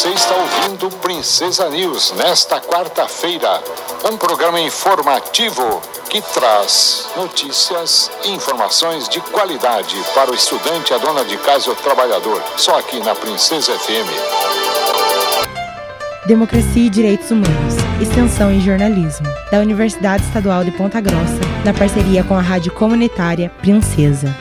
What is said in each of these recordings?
Você está ouvindo Princesa News nesta quarta-feira, um programa informativo que traz notícias e informações de qualidade para o estudante, a dona de casa e o trabalhador. Só aqui na Princesa FM. Democracia e Direitos Humanos, Extensão e Jornalismo, da Universidade Estadual de Ponta Grossa, na parceria com a Rádio Comunitária Princesa.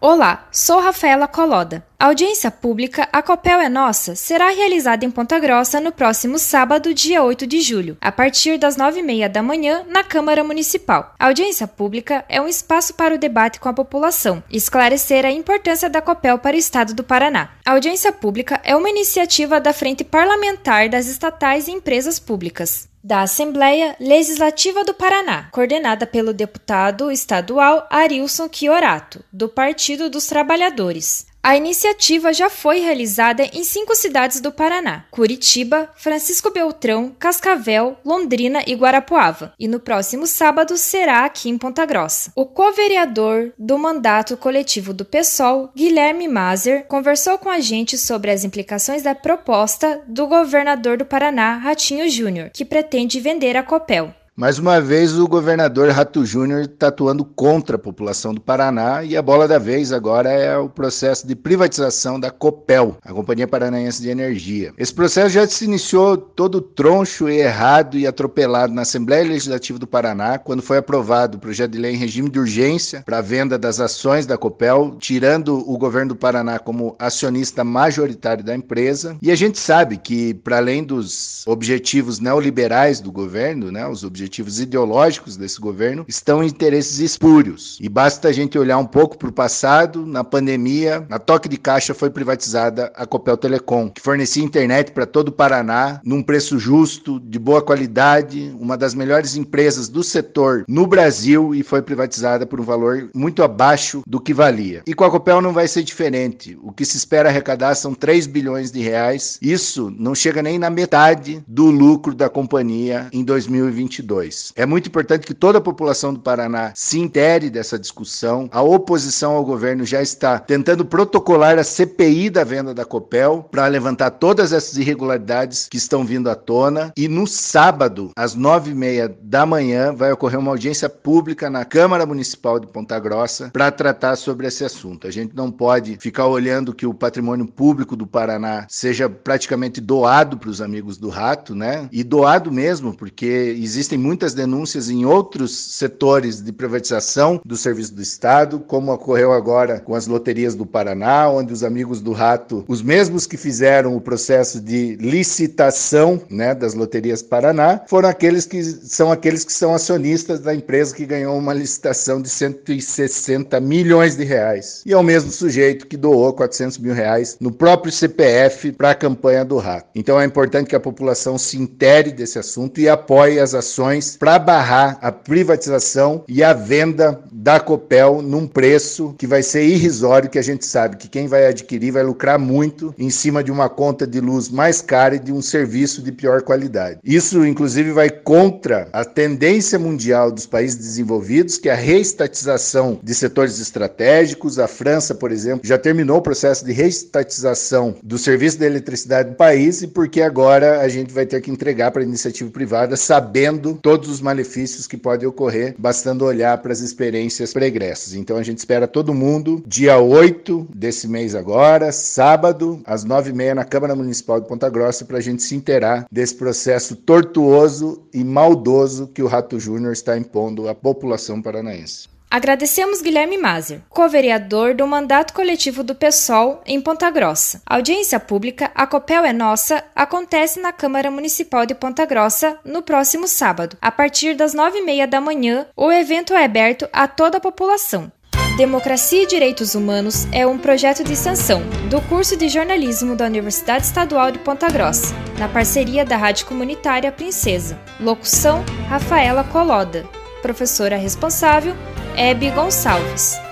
Olá, sou Rafaela Coloda. A audiência pública A Copel é Nossa será realizada em Ponta Grossa no próximo sábado, dia 8 de julho, a partir das 9h30 da manhã, na Câmara Municipal. A audiência pública é um espaço para o debate com a população e esclarecer a importância da Copel para o Estado do Paraná. A audiência pública é uma iniciativa da Frente Parlamentar das Estatais e Empresas Públicas da Assembleia Legislativa do Paraná, coordenada pelo deputado estadual Arilson Chiorato, do Partido dos Trabalhadores. A iniciativa já foi realizada em cinco cidades do Paraná: Curitiba, Francisco Beltrão, Cascavel, Londrina e Guarapuava. E no próximo sábado será aqui em Ponta Grossa. O co-vereador do mandato coletivo do PSOL, Guilherme Mazer, conversou com a gente sobre as implicações da proposta do governador do Paraná, Ratinho Júnior, que pretende vender a Copel. Mais uma vez, o governador Rato Júnior está atuando contra a população do Paraná e a bola da vez agora é o processo de privatização da Copel, a Companhia Paranaense de Energia. Esse processo já se iniciou todo troncho, errado e atropelado na Assembleia Legislativa do Paraná, quando foi aprovado o projeto de lei em regime de urgência para a venda das ações da Copel, tirando o governo do Paraná como acionista majoritário da empresa. E a gente sabe que, para além dos objetivos neoliberais do governo, né, os objetivos objetivos ideológicos desse governo estão em interesses espúrios. E basta a gente olhar um pouco para o passado, na pandemia, na toque de caixa foi privatizada a Copel Telecom, que fornecia internet para todo o Paraná num preço justo, de boa qualidade, uma das melhores empresas do setor no Brasil e foi privatizada por um valor muito abaixo do que valia. E com a Copel não vai ser diferente. O que se espera arrecadar são 3 bilhões de reais. Isso não chega nem na metade do lucro da companhia em 2022. É muito importante que toda a população do Paraná se intere dessa discussão. A oposição ao governo já está tentando protocolar a CPI da venda da Copel para levantar todas essas irregularidades que estão vindo à tona. E no sábado, às nove e meia da manhã, vai ocorrer uma audiência pública na Câmara Municipal de Ponta Grossa para tratar sobre esse assunto. A gente não pode ficar olhando que o patrimônio público do Paraná seja praticamente doado para os amigos do rato, né? E doado mesmo, porque existem muitas denúncias em outros setores de privatização do serviço do Estado, como ocorreu agora com as loterias do Paraná, onde os amigos do Rato, os mesmos que fizeram o processo de licitação né, das loterias Paraná, foram aqueles que são aqueles que são acionistas da empresa que ganhou uma licitação de 160 milhões de reais. E é o mesmo sujeito que doou 400 mil reais no próprio CPF para a campanha do Rato. Então é importante que a população se intere desse assunto e apoie as ações para barrar a privatização e a venda da Copel num preço que vai ser irrisório, que a gente sabe que quem vai adquirir vai lucrar muito em cima de uma conta de luz mais cara e de um serviço de pior qualidade. Isso, inclusive, vai contra a tendência mundial dos países desenvolvidos, que é a reestatização de setores estratégicos. A França, por exemplo, já terminou o processo de reestatização do serviço de eletricidade do país e porque agora a gente vai ter que entregar para a iniciativa privada sabendo todos os malefícios que podem ocorrer, bastando olhar para as experiências pregressas. Então a gente espera todo mundo, dia 8 desse mês agora, sábado, às 9h30 na Câmara Municipal de Ponta Grossa, para a gente se inteirar desse processo tortuoso e maldoso que o Rato Júnior está impondo à população paranaense. Agradecemos Guilherme Mazer, co-vereador do mandato coletivo do PSOL em Ponta Grossa. A audiência pública A Copel é Nossa acontece na Câmara Municipal de Ponta Grossa no próximo sábado. A partir das nove e meia da manhã, o evento é aberto a toda a população. Democracia e Direitos Humanos é um projeto de extensão do curso de jornalismo da Universidade Estadual de Ponta Grossa, na parceria da Rádio Comunitária Princesa. Locução: Rafaela Coloda. Professora responsável: Hebe Gonçalves.